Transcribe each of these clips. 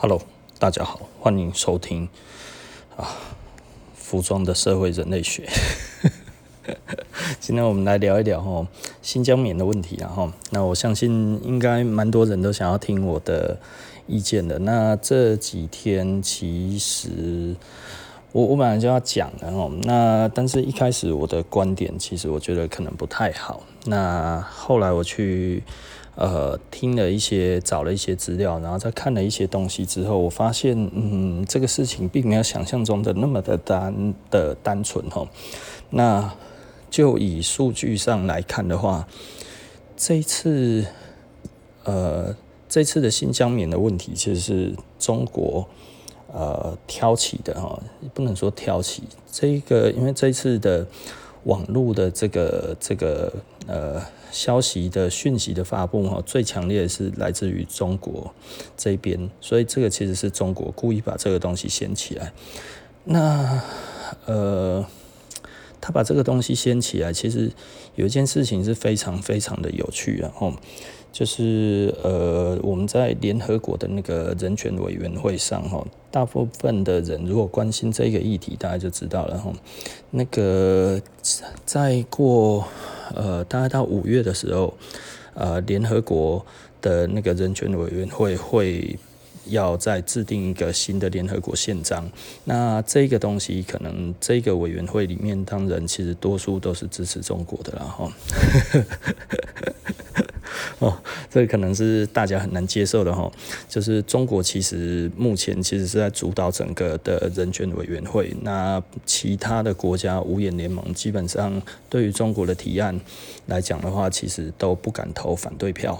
Hello，大家好，欢迎收听啊，服装的社会人类学。今天我们来聊一聊哈新疆棉的问题，然后那我相信应该蛮多人都想要听我的意见的。那这几天其实我我本来就要讲的哦，那但是一开始我的观点其实我觉得可能不太好。那后来我去。呃，听了一些，找了一些资料，然后再看了一些东西之后，我发现，嗯，这个事情并没有想象中的那么的单的单纯哈。那就以数据上来看的话，这一次，呃，这次的新疆棉的问题，其实是中国呃挑起的哈，不能说挑起这个，因为这次的网络的这个这个呃。消息的讯息的发布哈，最强烈的是来自于中国这边，所以这个其实是中国故意把这个东西掀起来。那呃，他把这个东西掀起来，其实有一件事情是非常非常的有趣啊，吼，就是呃，我们在联合国的那个人权委员会上哈，大部分的人如果关心这个议题，大家就知道了哈，那个再过。呃，大概到五月的时候，呃，联合国的那个人权委员会会要再制定一个新的联合国宪章。那这个东西可能这个委员会里面，当然其实多数都是支持中国的啦，哈。哦，这可能是大家很难接受的哈，就是中国其实目前其实是在主导整个的人权委员会，那其他的国家五眼联盟基本上对于中国的提案来讲的话，其实都不敢投反对票，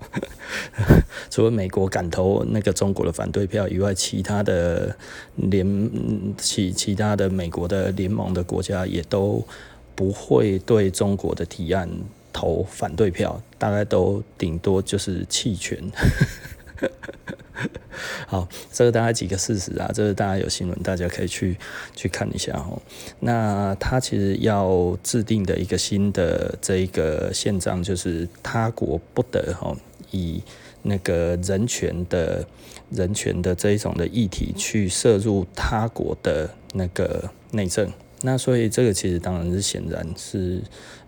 除了美国敢投那个中国的反对票以外，其他的联其其他的美国的联盟的国家也都不会对中国的提案。投反对票，大概都顶多就是弃权。好，这个大概几个事实啊，这个大家有新闻，大家可以去去看一下哦。那他其实要制定的一个新的这一个宪章，就是他国不得哈以那个人权的人权的这一种的议题去涉入他国的那个内政。那所以这个其实当然是显然是。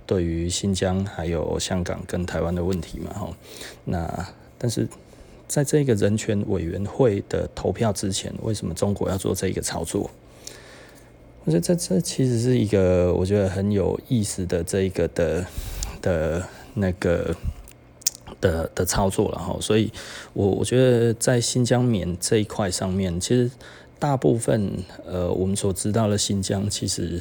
对于新疆还有香港跟台湾的问题嘛，哈，那但是在这个人权委员会的投票之前，为什么中国要做这个操作？我觉得这这其实是一个我觉得很有意思的这一个的的那个的的操作了哈，所以我我觉得在新疆棉这一块上面，其实大部分呃我们所知道的新疆其实。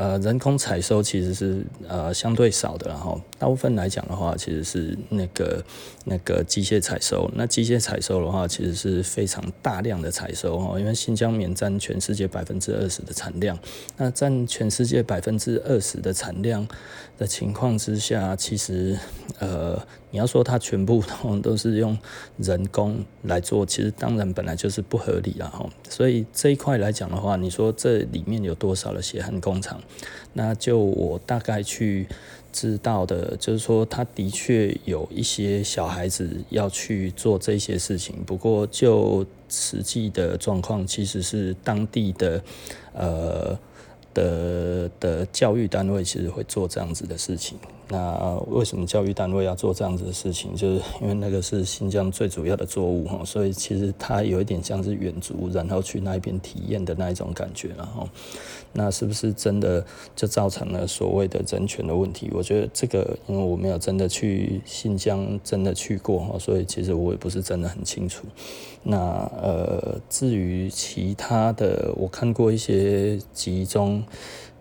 呃，人工采收其实是呃相对少的，然后大部分来讲的话，其实是那个那个机械采收。那机械采收的话，其实是非常大量的采收哈，因为新疆棉占全世界百分之二十的产量。那占全世界百分之二十的产量的情况之下，其实呃，你要说它全部都都是用人工来做，其实当然本来就是不合理了哈。所以这一块来讲的话，你说这里面有多少的血汗工厂？那就我大概去知道的，就是说他的确有一些小孩子要去做这些事情，不过就实际的状况，其实是当地的呃的的教育单位其实会做这样子的事情。那为什么教育单位要做这样子的事情？就是 因为那个是新疆最主要的作物哈，所以其实它有一点像是远足，然后去那边体验的那一种感觉，然后那是不是真的就造成了所谓的人权的问题？我觉得这个，因为我没有真的去新疆真的去过哈，所以其实我也不是真的很清楚。那呃，至于其他的，我看过一些集中。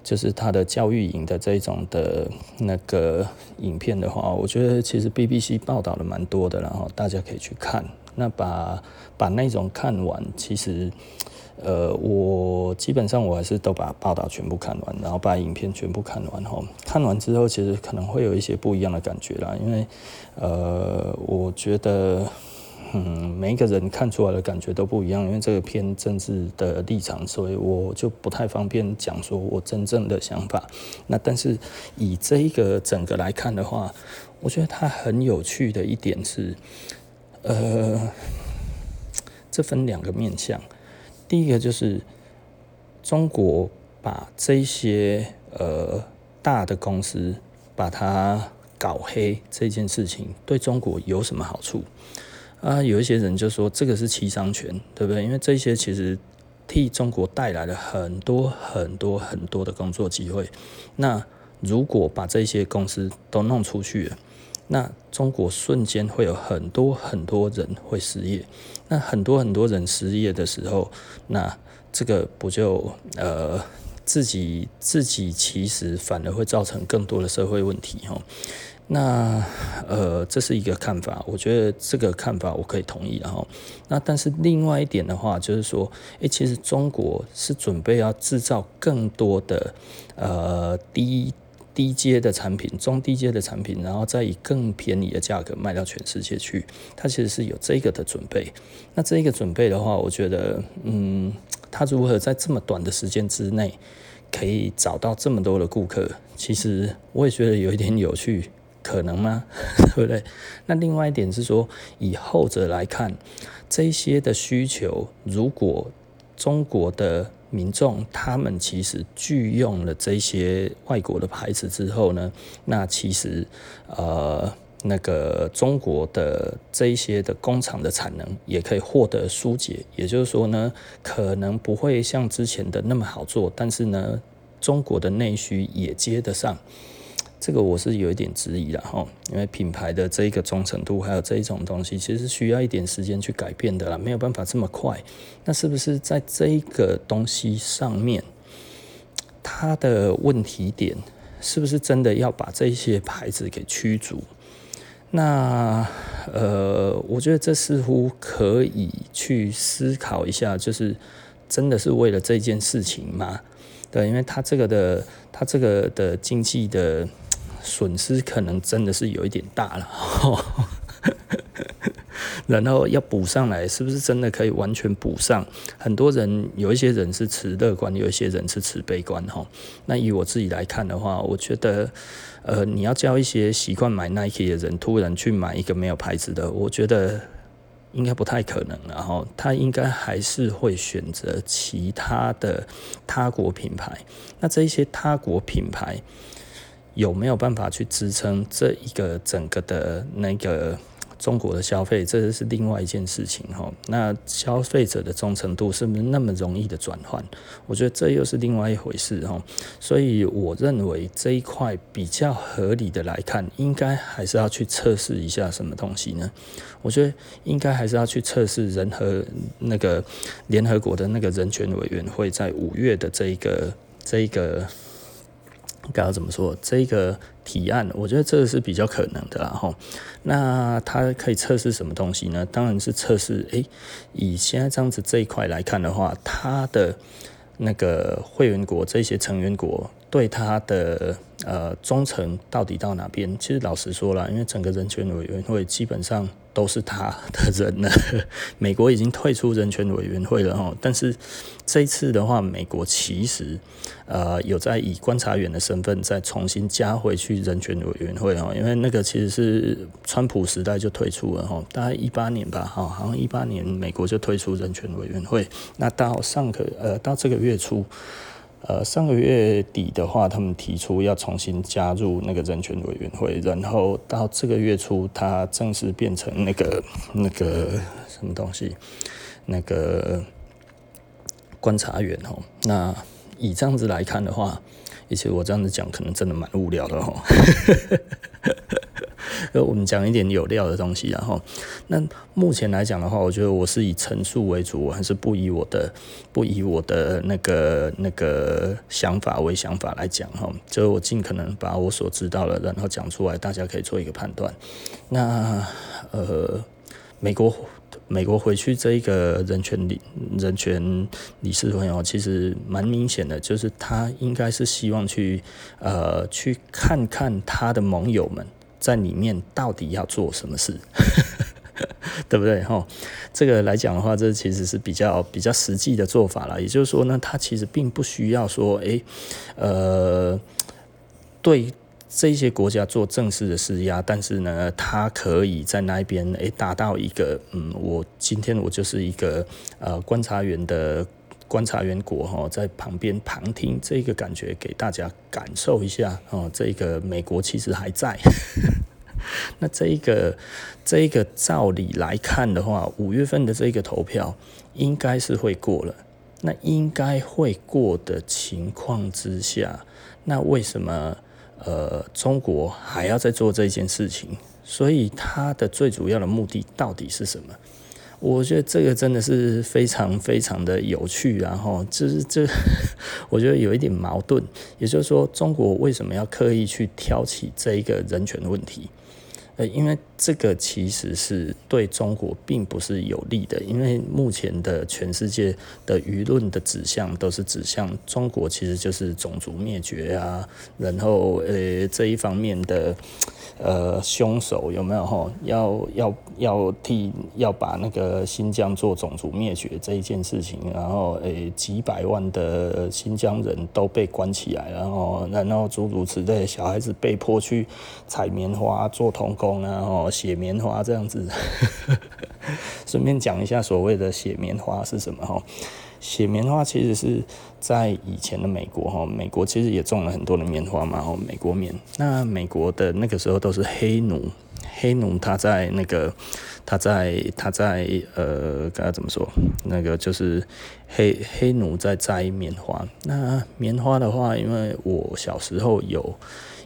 就是他的教育营的这种的那个影片的话，我觉得其实 BBC 报道的蛮多的，然后大家可以去看。那把把那种看完，其实呃，我基本上我还是都把报道全部看完，然后把影片全部看完后，看完之后其实可能会有一些不一样的感觉啦，因为呃，我觉得。嗯，每一个人看出来的感觉都不一样，因为这个偏政治的立场，所以我就不太方便讲说我真正的想法。那但是以这一个整个来看的话，我觉得它很有趣的一点是，呃，这分两个面向，第一个就是中国把这些呃大的公司把它搞黑这件事情，对中国有什么好处？啊，有一些人就说这个是七伤拳，对不对？因为这些其实替中国带来了很多很多很多的工作机会。那如果把这些公司都弄出去，那中国瞬间会有很多很多人会失业。那很多很多人失业的时候，那这个不就呃自己自己其实反而会造成更多的社会问题哈。那呃这是一个看法，我觉得这个看法我可以同意然后，那但是另外一点的话就是说，诶，其实中国是准备要制造更多的呃低。低阶的产品，中低阶的产品，然后再以更便宜的价格卖到全世界去，它其实是有这个的准备。那这个准备的话，我觉得，嗯，它如何在这么短的时间之内可以找到这么多的顾客，其实我也觉得有一点有趣，可能吗？对不对？那另外一点是说，以后者来看，这些的需求，如果中国的民众他们其实拒用了这些外国的牌子之后呢，那其实呃那个中国的这一些的工厂的产能也可以获得疏解，也就是说呢，可能不会像之前的那么好做，但是呢，中国的内需也接得上。这个我是有一点质疑的哈，因为品牌的这一个忠诚度，还有这一种东西，其实需要一点时间去改变的啦，没有办法这么快。那是不是在这一个东西上面，它的问题点是不是真的要把这些牌子给驱逐？那呃，我觉得这似乎可以去思考一下，就是真的是为了这件事情吗？对，因为它这个的，它这个的经济的。损失可能真的是有一点大了，然后要补上来，是不是真的可以完全补上？很多人有一些人是持乐观，有一些人是持悲观哈。那以我自己来看的话，我觉得，呃，你要叫一些习惯买 Nike 的人突然去买一个没有牌子的，我觉得应该不太可能。然后他应该还是会选择其他的他国品牌。那这一些他国品牌。有没有办法去支撑这一个整个的那个中国的消费？这是另外一件事情哈。那消费者的忠诚度是不是那么容易的转换？我觉得这又是另外一回事哈。所以我认为这一块比较合理的来看，应该还是要去测试一下什么东西呢？我觉得应该还是要去测试人和那个联合国的那个人权委员会在五月的这一个这一个。该要怎么说？这个提案，我觉得这个是比较可能的啦吼。那它可以测试什么东西呢？当然是测试，诶，以现在这样子这一块来看的话，它的那个会员国这些成员国对他的呃忠诚到底到哪边？其实老实说了，因为整个人权委员会基本上。都是他的人了。美国已经退出人权委员会了哦，但是这一次的话，美国其实呃有在以观察员的身份再重新加回去人权委员会哦，因为那个其实是川普时代就退出了哈，大概一八年吧哈，好像一八年美国就退出人权委员会，那到上个呃到这个月初。呃，上个月底的话，他们提出要重新加入那个人权委员会，然后到这个月初，他正式变成那个那个什么东西，那个观察员哦。那以这样子来看的话，而且我这样子讲，可能真的蛮无聊的哦。呃，我们讲一点有料的东西，然后，那目前来讲的话，我觉得我是以陈述为主，我还是不以我的不以我的那个那个想法为想法来讲哈，就是我尽可能把我所知道的，然后讲出来，大家可以做一个判断。那呃，美国美国回去这一个人权理人权理事会哦，其实蛮明显的，就是他应该是希望去呃去看看他的盟友们。在里面到底要做什么事，对不对？哈，这个来讲的话，这其实是比较比较实际的做法了。也就是说呢，他其实并不需要说，诶，呃，对这些国家做正式的施压，但是呢，他可以在那边诶达到一个嗯，我今天我就是一个呃观察员的观察员国哈，在旁边旁听这个感觉，给大家感受一下哦，这个美国其实还在。那这一个这一个照理来看的话，五月份的这个投票应该是会过了。那应该会过的情况之下，那为什么呃中国还要再做这件事情？所以它的最主要的目的到底是什么？我觉得这个真的是非常非常的有趣，然后就是这，我觉得有一点矛盾。也就是说，中国为什么要刻意去挑起这一个人权的问题？呃，因为这个其实是对中国并不是有利的，因为目前的全世界的舆论的指向都是指向中国，其实就是种族灭绝啊，然后呃这一方面的。呃，凶手有没有吼？要要要替要把那个新疆做种族灭绝这一件事情，然后诶、几百万的新疆人都被关起来，然后然后诸如此类，小孩子被迫去采棉花做童工啊，吼，写棉花这样子。顺便讲一下所谓的写棉花是什么吼？写棉花其实是在以前的美国哈，美国其实也种了很多的棉花嘛，哈，美国棉。那美国的那个时候都是黑奴，黑奴他在那个他在他在呃，该怎么说？那个就是黑黑奴在摘棉花。那棉花的话，因为我小时候有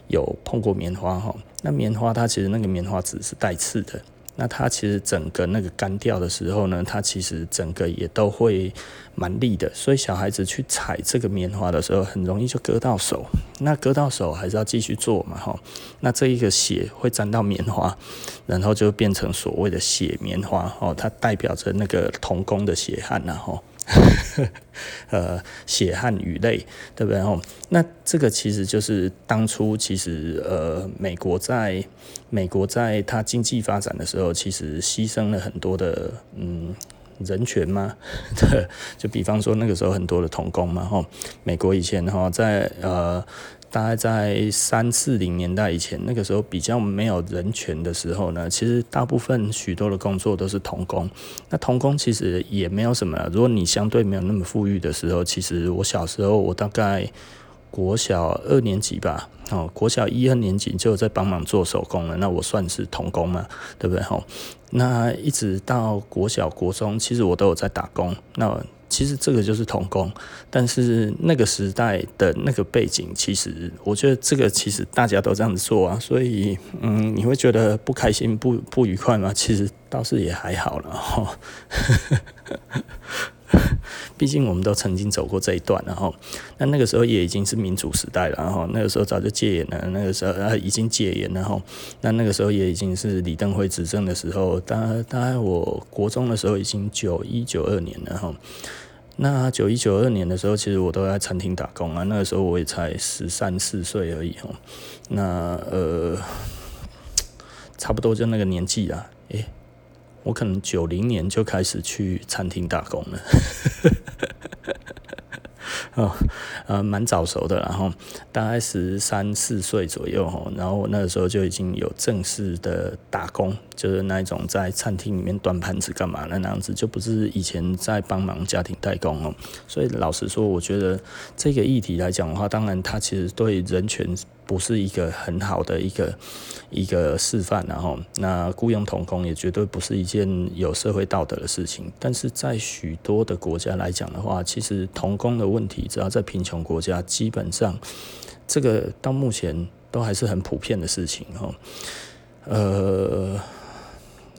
有碰过棉花哈，那棉花它其实那个棉花籽是带刺的。那它其实整个那个干掉的时候呢，它其实整个也都会蛮利的，所以小孩子去踩这个棉花的时候，很容易就割到手。那割到手还是要继续做嘛，哈。那这一个血会沾到棉花，然后就变成所谓的血棉花，哦，它代表着那个童工的血汗，然后。呃，血汗与泪，对不对？吼，那这个其实就是当初其实呃，美国在美国在它经济发展的时候，其实牺牲了很多的嗯人权嘛。对，就比方说那个时候很多的童工嘛，吼，美国以前哈在呃。大概在三四零年代以前，那个时候比较没有人权的时候呢，其实大部分许多的工作都是童工。那童工其实也没有什么，如果你相对没有那么富裕的时候，其实我小时候我大概国小二年级吧，哦，国小一二年级就有在帮忙做手工了，那我算是童工嘛，对不对？吼，那一直到国小国中，其实我都有在打工。那其实这个就是童工，但是那个时代的那个背景，其实我觉得这个其实大家都这样子做啊，所以嗯，你会觉得不开心、不不愉快吗？其实倒是也还好了哈。毕竟我们都曾经走过这一段，然后那那个时候也已经是民主时代了，然后那个时候早就戒严了，那个时候啊已经戒严了，然后那那个时候也已经是李登辉执政的时候，大概大概我国中的时候已经九一九二年了哈。那九一九二年的时候，其实我都在餐厅打工啊。那个时候我也才十三四岁而已哦。那呃，差不多就那个年纪啊。诶，我可能九零年就开始去餐厅打工了。哦，呃，蛮早熟的，然后大概十三四岁左右哦，然后我那个时候就已经有正式的打工，就是那一种在餐厅里面端盘子干嘛的那样子，就不是以前在帮忙家庭代工哦。所以老实说，我觉得这个议题来讲的话，当然它其实对人权。不是一个很好的一个一个示范，然后那雇佣童工也绝对不是一件有社会道德的事情。但是在许多的国家来讲的话，其实童工的问题，只要在贫穷国家，基本上这个到目前都还是很普遍的事情，哈，呃。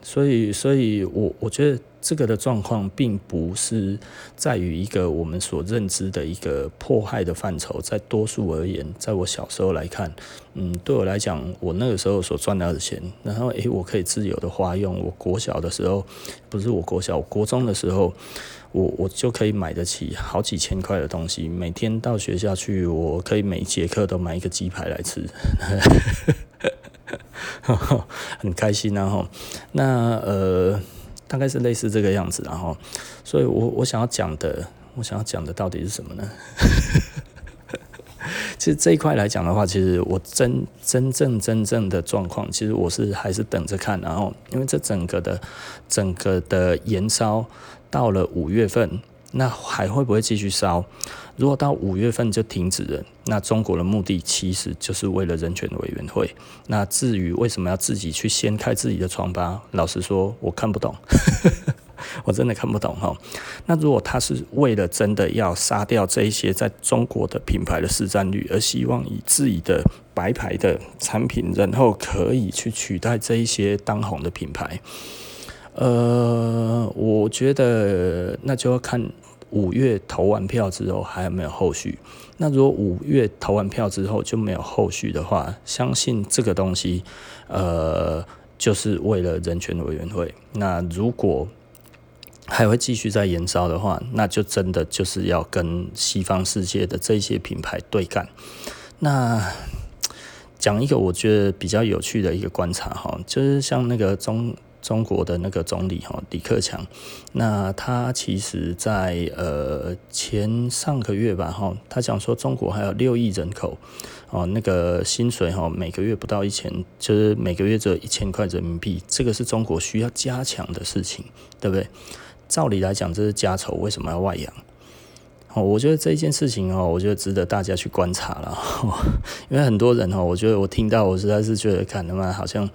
所以，所以我我觉得这个的状况并不是在于一个我们所认知的一个迫害的范畴，在多数而言，在我小时候来看，嗯，对我来讲，我那个时候所赚到的钱，然后诶，我可以自由的花用。我国小的时候，不是我国小，我国中的时候，我我就可以买得起好几千块的东西，每天到学校去，我可以每节课都买一个鸡排来吃。呵 呵很开心，然后那呃，大概是类似这个样子，然后，所以我我想要讲的，我想要讲的到底是什么呢？其实这一块来讲的话，其实我真真正真正的状况，其实我是还是等着看。然后，因为这整个的整个的延烧到了五月份，那还会不会继续烧？如果到五月份就停止了，那中国的目的其实就是为了人权委员会。那至于为什么要自己去掀开自己的疮疤，老实说，我看不懂，我真的看不懂哈。那如果他是为了真的要杀掉这一些在中国的品牌的市占率，而希望以自己的白牌的产品，然后可以去取代这一些当红的品牌，呃，我觉得那就要看。五月投完票之后还有没有后续？那如果五月投完票之后就没有后续的话，相信这个东西，呃，就是为了人权委员会。那如果还会继续再延烧的话，那就真的就是要跟西方世界的这些品牌对干。那讲一个我觉得比较有趣的一个观察哈，就是像那个中。中国的那个总理哈李克强，那他其实在呃前上个月吧哈，他讲说中国还有六亿人口哦，那个薪水哈每个月不到一千，就是每个月只有一千块人民币，这个是中国需要加强的事情，对不对？照理来讲这是家丑，为什么要外扬？我觉得这一件事情哦，我觉得值得大家去观察了，因为很多人哦，我觉得我听到我实在是觉得，看他们好像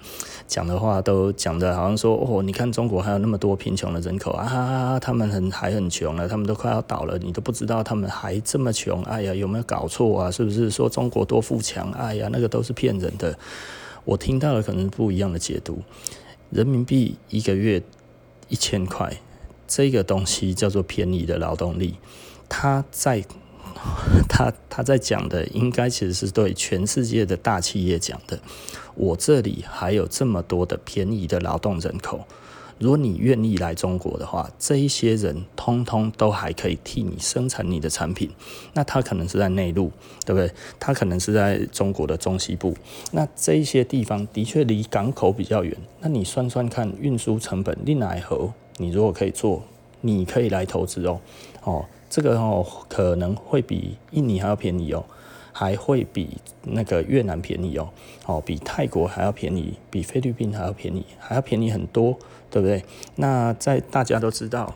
讲的话都讲的好像说哦，你看中国还有那么多贫穷的人口啊，他们很还很穷了，他们都快要倒了，你都不知道他们还这么穷，哎呀，有没有搞错啊？是不是说中国多富强？哎呀，那个都是骗人的。我听到了可能不一样的解读，人民币一个月一千块，这个东西叫做便宜的劳动力。他在他他在讲的，应该其实是对全世界的大企业讲的。我这里还有这么多的便宜的劳动人口，如果你愿意来中国的话，这一些人通通都还可以替你生产你的产品。那他可能是在内陆，对不对？他可能是在中国的中西部。那这一些地方的确离港口比较远。那你算算看，运输成本，你奈何？你如果可以做，你可以来投资哦，哦。这个哦，可能会比印尼还要便宜哦，还会比那个越南便宜哦，哦，比泰国还要便宜，比菲律宾还要便宜，还要便宜很多，对不对？那在大家都知道，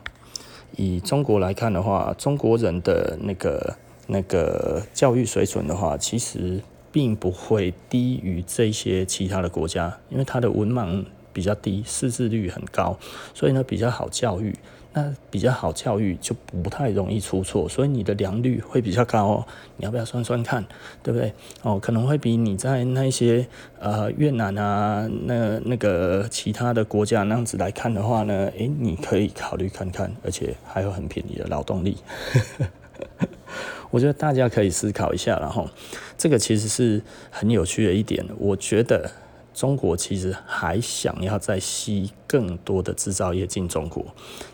以中国来看的话，中国人的那个那个教育水准的话，其实并不会低于这些其他的国家，因为它的文盲比较低，识字率很高，所以呢比较好教育。那比较好教育，就不太容易出错，所以你的良率会比较高哦。你要不要算算看，对不对？哦，可能会比你在那些呃越南啊，那那个其他的国家那样子来看的话呢，诶，你可以考虑看看，而且还有很便宜的劳动力。我觉得大家可以思考一下，然后这个其实是很有趣的一点，我觉得。中国其实还想要再吸更多的制造业进中国，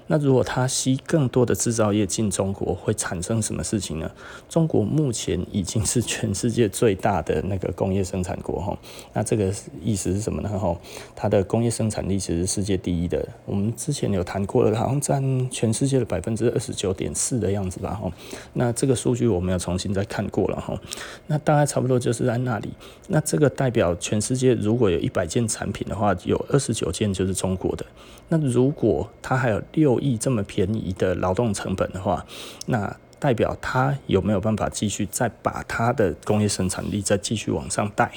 那如果它吸更多的制造业进中国，会产生什么事情呢？中国目前已经是全世界最大的那个工业生产国哈，那这个意思是什么呢？哈，它的工业生产力其实是世界第一的。我们之前有谈过了，好像占全世界的百分之二十九点四的样子吧？哈，那这个数据我们要重新再看过了哈，那大概差不多就是在那里。那这个代表全世界如果有一百件产品的话，有二十九件就是中国国的。那如果它还有六亿这么便宜的劳动成本的话，那代表它有没有办法继续再把它的工业生产力再继续往上带？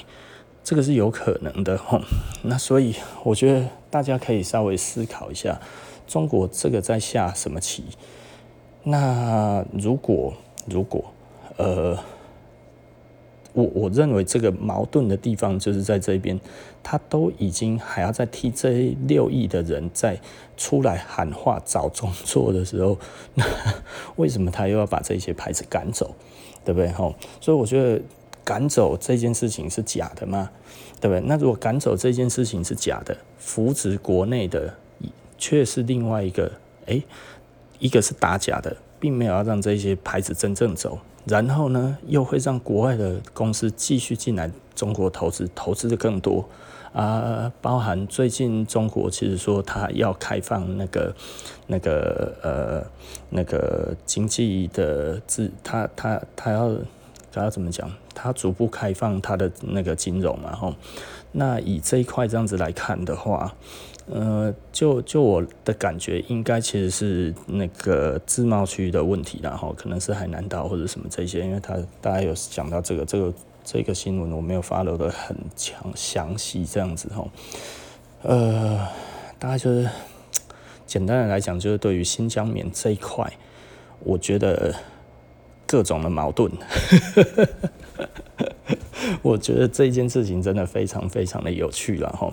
这个是有可能的吼。那所以我觉得大家可以稍微思考一下，中国这个在下什么棋？那如果如果呃。我我认为这个矛盾的地方就是在这边，他都已经还要再替这六亿的人再出来喊话找工作的时候，那为什么他又要把这些牌子赶走，对不对？吼，所以我觉得赶走这件事情是假的吗？对不对？那如果赶走这件事情是假的，扶植国内的却是另外一个，诶，一个是打假的，并没有要让这些牌子真正走。然后呢，又会让国外的公司继续进来中国投资，投资的更多啊，包含最近中国其实说他要开放那个那个呃那个经济的自，他他他要他要怎么讲？它逐步开放它的那个金融嘛，吼。那以这一块这样子来看的话，呃，就就我的感觉，应该其实是那个自贸区的问题，然后可能是海南岛或者什么这些，因为他大家有讲到这个这个这个新闻，我没有 follow 的很详详细这样子吼，呃，大概就是简单的来讲，就是对于新疆棉这一块，我觉得各种的矛盾。我觉得这件事情真的非常非常的有趣了哈，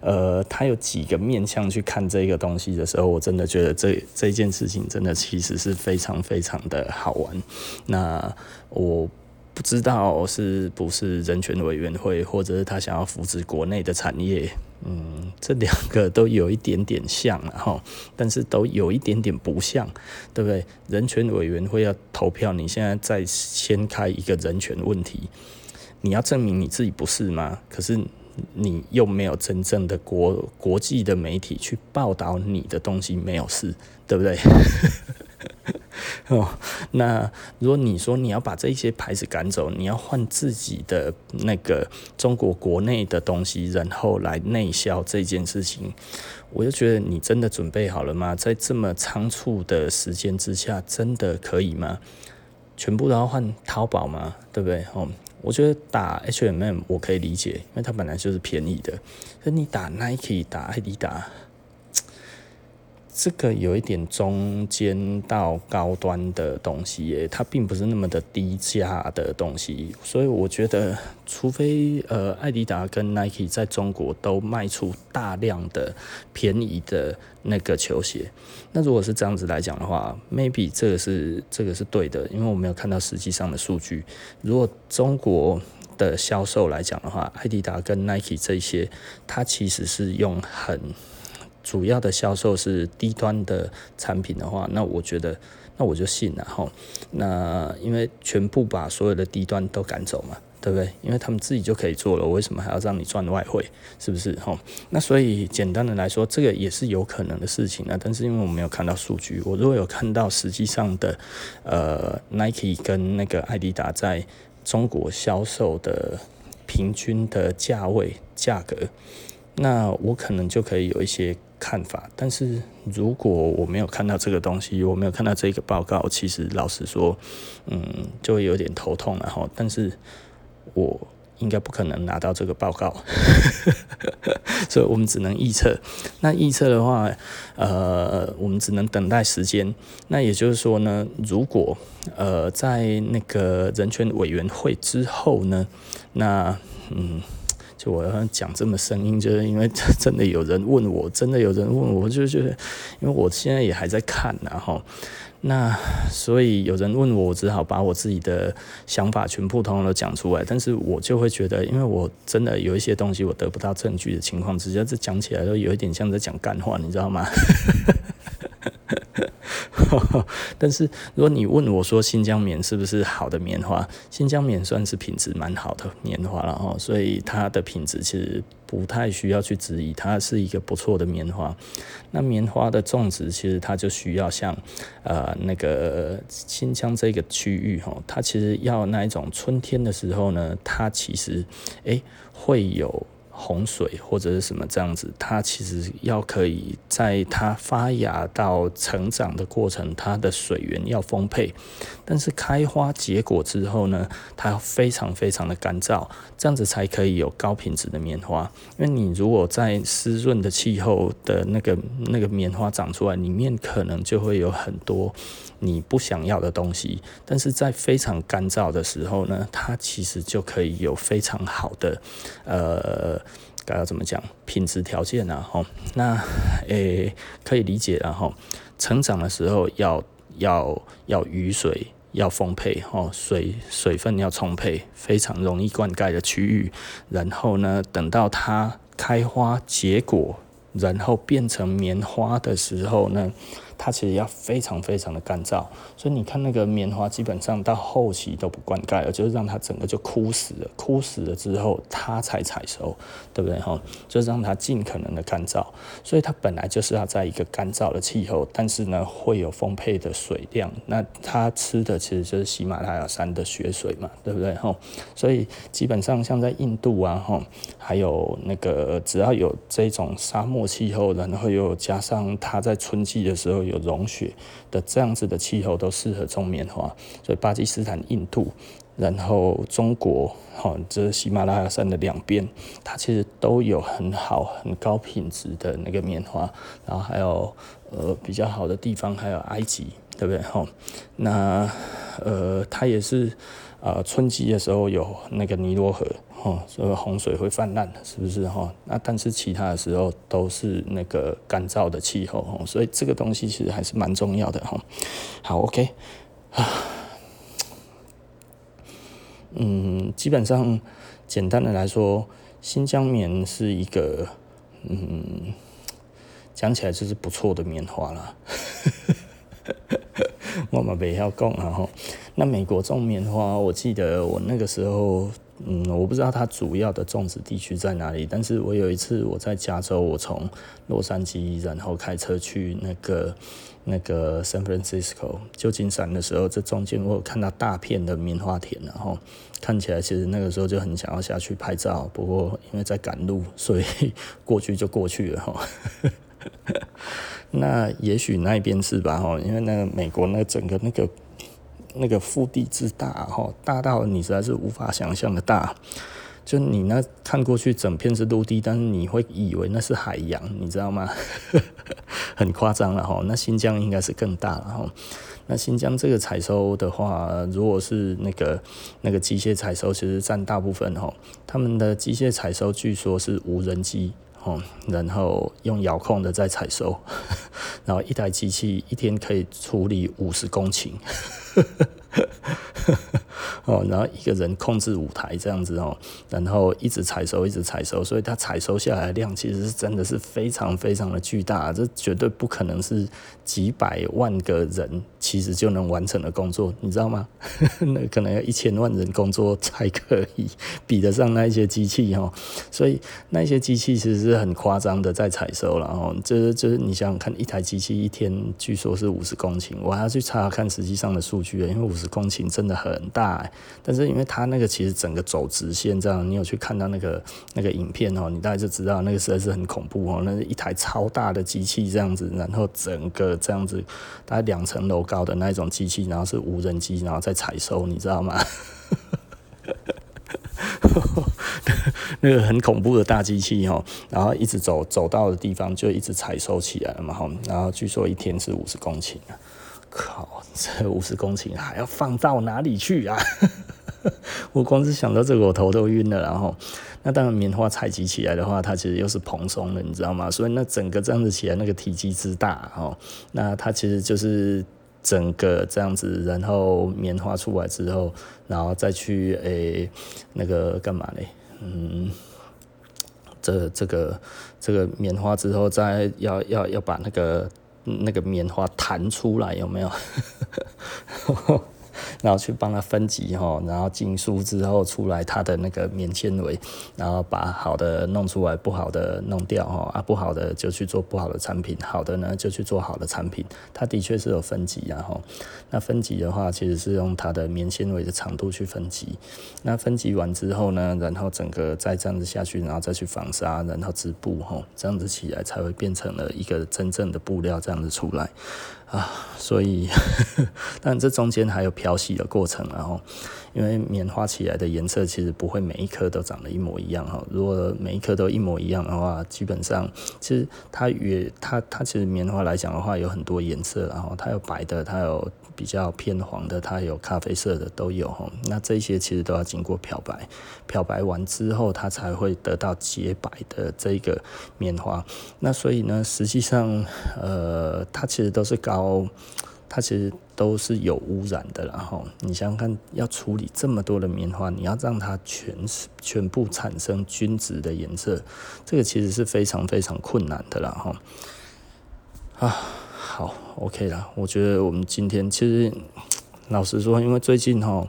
呃，他有几个面向去看这个东西的时候，我真的觉得这这件事情真的其实是非常非常的好玩。那我不知道是不是人权委员会，或者是他想要扶持国内的产业，嗯，这两个都有一点点像了哈，但是都有一点点不像，对不对？人权委员会要投票，你现在再掀开一个人权问题。你要证明你自己不是吗？可是你又没有真正的国国际的媒体去报道你的东西没有事，对不对？哦，那如果你说你要把这一些牌子赶走，你要换自己的那个中国国内的东西，然后来内销这件事情，我就觉得你真的准备好了吗？在这么仓促的时间之下，真的可以吗？全部都要换淘宝吗？对不对？哦。我觉得打 H&M 我可以理解，因为它本来就是便宜的。可你打 Nike、打爱迪达。这个有一点中间到高端的东西耶，它并不是那么的低价的东西，所以我觉得，除非呃，艾迪达跟 Nike 在中国都卖出大量的便宜的那个球鞋，那如果是这样子来讲的话，maybe 这个是这个是对的，因为我没有看到实际上的数据。如果中国的销售来讲的话，艾迪达跟 Nike 这些，它其实是用很。主要的销售是低端的产品的话，那我觉得，那我就信了哈。那因为全部把所有的低端都赶走嘛，对不对？因为他们自己就可以做了，我为什么还要让你赚外汇？是不是哈？那所以简单的来说，这个也是有可能的事情啊。但是因为我没有看到数据，我如果有看到实际上的呃 Nike 跟那个艾迪达在中国销售的平均的价位价格，那我可能就可以有一些。看法，但是如果我没有看到这个东西，我没有看到这个报告，其实老实说，嗯，就会有点头痛了哈。但是我应该不可能拿到这个报告，所以我们只能预测。那预测的话，呃，我们只能等待时间。那也就是说呢，如果呃在那个人权委员会之后呢，那嗯。就我要讲这么声音，就是因为 真的有人问我，真的有人问我，就觉得，因为我现在也还在看，然后，那所以有人问我，我只好把我自己的想法全部通通都讲出来。但是我就会觉得，因为我真的有一些东西我得不到证据的情况直接，这讲起来都有一点像在讲干话，你知道吗？但是如果你问我说新疆棉是不是好的棉花，新疆棉算是品质蛮好的棉花了哈，所以它的品质其实不太需要去质疑，它是一个不错的棉花。那棉花的种植其实它就需要像呃那个新疆这个区域哈，它其实要那一种春天的时候呢，它其实诶会有。洪水或者是什么这样子，它其实要可以在它发芽到成长的过程，它的水源要丰沛。但是开花结果之后呢，它非常非常的干燥，这样子才可以有高品质的棉花。因为你如果在湿润的气候的那个那个棉花长出来，里面可能就会有很多你不想要的东西。但是在非常干燥的时候呢，它其实就可以有非常好的呃。该要怎么讲？品质条件呢？吼，那诶、可以理解然后成长的时候要要要雨水要丰沛，吼，水水分要充沛，非常容易灌溉的区域。然后呢，等到它开花结果，然后变成棉花的时候呢，它其实要非常非常的干燥，所以你看那个棉花基本上到后期都不灌溉了，就是让它整个就枯死了，枯死了之后它才采收，对不对哈？就是让它尽可能的干燥，所以它本来就是要在一个干燥的气候，但是呢会有丰沛的水量，那它吃的其实就是喜马拉雅山的雪水嘛，对不对哈？所以基本上像在印度啊哈，还有那个只要有这种沙漠气候，然后又加上它在春季的时候有融雪的这样子的气候，都适合种棉花。所以巴基斯坦、印度，然后中国，哈，这喜马拉雅山的两边，它其实都有很好、很高品质的那个棉花。然后还有呃比较好的地方，还有埃及，对不对？哈，那呃它也是。呃，春季的时候有那个尼罗河，哦，所以洪水会泛滥，是不是哈？那但是其他的时候都是那个干燥的气候，哦，所以这个东西其实还是蛮重要的哈。好，OK，啊，嗯，基本上简单的来说，新疆棉是一个，嗯，讲起来就是不错的棉花啦。我嘛不要讲啊哈，那美国种棉花，我记得我那个时候，嗯，我不知道它主要的种植地区在哪里，但是我有一次我在加州，我从洛杉矶然后开车去那个那个 San Francisco 旧金山的时候，这中间我有看到大片的棉花田，然后看起来其实那个时候就很想要下去拍照，不过因为在赶路，所以 过去就过去了哈。那也许那边是吧哈，因为那个美国那整个那个那个腹地之大哈，大到你实在是无法想象的大。就你那看过去整片是陆地，但是你会以为那是海洋，你知道吗？很夸张了哈。那新疆应该是更大了哈。那新疆这个采收的话，如果是那个那个机械采收，其实占大部分哈。他们的机械采收据说是无人机。哦，然后用遥控的在采收，然后一台机器一天可以处理五十公顷。哦，然后一个人控制五台这样子哦，然后一直采收，一直采收，所以它采收下来的量其实是真的是非常非常的巨大，这绝对不可能是几百万个人其实就能完成的工作，你知道吗？那可能要一千万人工作才可以比得上那一些机器哦，所以那些机器其实是很夸张的在采收了哦，就是就是你想想看，一台机器一天据说是五十公顷，我还要去查看实际上的数据，因为五十公顷真的很大。但是因为它那个其实整个走直线这样，你有去看到那个那个影片哦，你大概就知道那个实在是很恐怖哦，那是一台超大的机器这样子，然后整个这样子大概两层楼高的那一种机器，然后是无人机，然后再采收，你知道吗？那个很恐怖的大机器哦，然后一直走走到的地方就一直采收起来了嘛，然后据说一天是五十公顷啊。靠，这五十公顷还要放到哪里去啊？我光是想到这个，我头都晕了。然后，那当然棉花采集起来的话，它其实又是蓬松的，你知道吗？所以那整个这样子起来，那个体积之大哦，那它其实就是整个这样子，然后棉花出来之后，然后再去诶、那个干嘛嘞？嗯，这这个这个棉花之后，再要要要把那个。那个棉花弹出来有没有？然后去帮它分级哈，然后进梳之后出来它的那个棉纤维，然后把好的弄出来，不好的弄掉哈，啊不好的就去做不好的产品，好的呢就去做好的产品。它的确是有分级啊后。那分级的话，其实是用它的棉纤维的长度去分级。那分级完之后呢，然后整个再这样子下去，然后再去纺纱，然后织布哈，这样子起来才会变成了一个真正的布料这样子出来。啊，所以，但这中间还有漂洗的过程，然后，因为棉花起来的颜色其实不会每一颗都长得一模一样哈。如果每一颗都一模一样的话，基本上其实它也它它其实棉花来讲的话有很多颜色，然后它有白的，它有。比较偏黄的，它有咖啡色的都有哈。那这些其实都要经过漂白，漂白完之后，它才会得到洁白的这个棉花。那所以呢，实际上，呃，它其实都是高，它其实都是有污染的。然后你想想看，要处理这么多的棉花，你要让它全全部产生均质的颜色，这个其实是非常非常困难的了哈。啊。好，OK 啦。我觉得我们今天其实老实说，因为最近哈。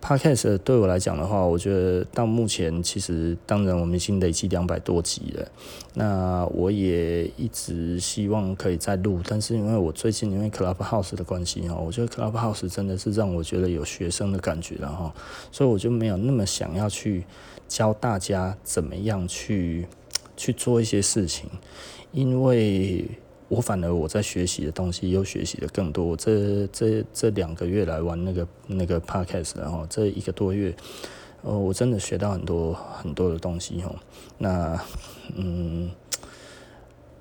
Podcast 对我来讲的话，我觉得到目前其实当然我们已经累积两百多集了。那我也一直希望可以再录，但是因为我最近因为 Clubhouse 的关系哈，我觉得 Clubhouse 真的是让我觉得有学生的感觉了哈，所以我就没有那么想要去教大家怎么样去去做一些事情，因为。我反而我在学习的东西又学习的更多。这这这两个月来玩那个那个 podcast，然后这一个多月，哦，我真的学到很多很多的东西哦。那嗯，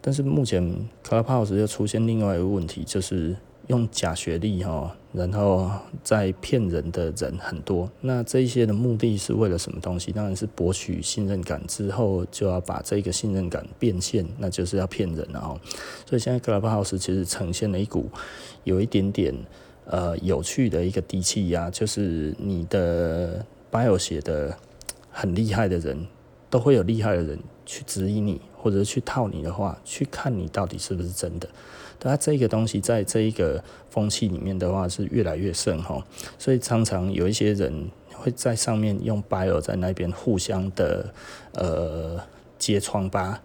但是目前 Clubhouse 又出现另外一个问题，就是。用假学历哈，然后在骗人的人很多。那这一些的目的是为了什么东西？当然是博取信任感，之后就要把这个信任感变现，那就是要骗人了哈。所以现在 Clubhouse 其实呈现了一股有一点点呃有趣的一个低气压，就是你的 bio 写的很厉害的人，都会有厉害的人去质疑你，或者去套你的话，去看你到底是不是真的。它这个东西在这一个风气里面的话是越来越盛哈，所以常常有一些人会在上面用 bio 在那边互相的呃揭疮疤，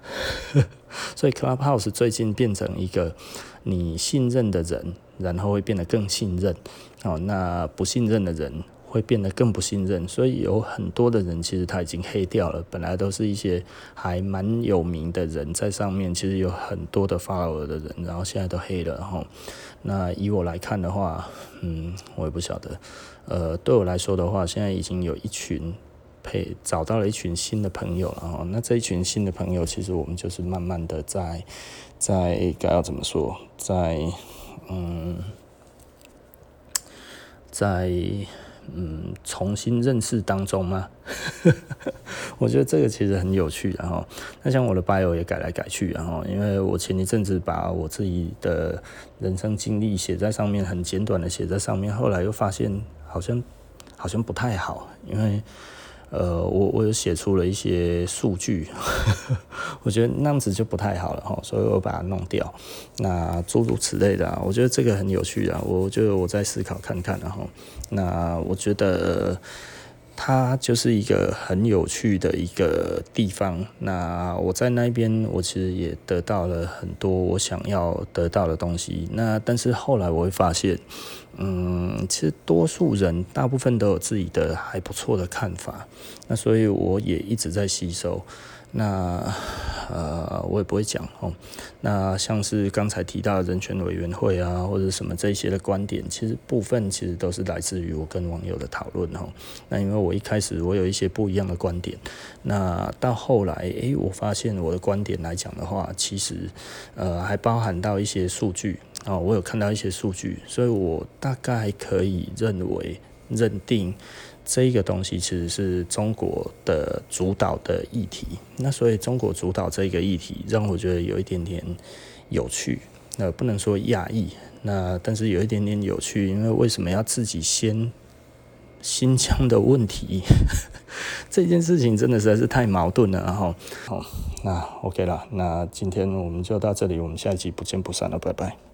所以 Clubhouse 最近变成一个你信任的人，然后会变得更信任，哦，那不信任的人。会变得更不信任，所以有很多的人其实他已经黑掉了。本来都是一些还蛮有名的人在上面，其实有很多的 follower 的人，然后现在都黑了哈。那以我来看的话，嗯，我也不晓得。呃，对我来说的话，现在已经有一群配找到了一群新的朋友了哈。那这一群新的朋友，其实我们就是慢慢的在在该要怎么说，在嗯，在。嗯，重新认识当中吗？我觉得这个其实很有趣，然后那像我的 bio 也改来改去，然后因为我前一阵子把我自己的人生经历写在上面，很简短的写在上面，后来又发现好像好像不太好，因为。呃，我我有写出了一些数据，我觉得那样子就不太好了哈，所以我把它弄掉。那诸如此类的啊，我觉得这个很有趣啊，我就我再思考看看然后，那我觉得。它就是一个很有趣的一个地方。那我在那边，我其实也得到了很多我想要得到的东西。那但是后来我会发现，嗯，其实多数人大部分都有自己的还不错的看法。那所以我也一直在吸收。那呃，我也不会讲哦。那像是刚才提到的人权委员会啊，或者什么这些的观点，其实部分其实都是来自于我跟网友的讨论哦。那因为我一开始我有一些不一样的观点，那到后来，诶、我发现我的观点来讲的话，其实呃还包含到一些数据啊，我有看到一些数据，所以我大概可以认为认定。这一个东西其实是中国的主导的议题，那所以中国主导这个议题让我觉得有一点点有趣，那不能说讶异，那但是有一点点有趣，因为为什么要自己先新疆的问题？这件事情真的实在是太矛盾了，然后好，那 OK 了，那今天我们就到这里，我们下一集不见不散了，拜拜。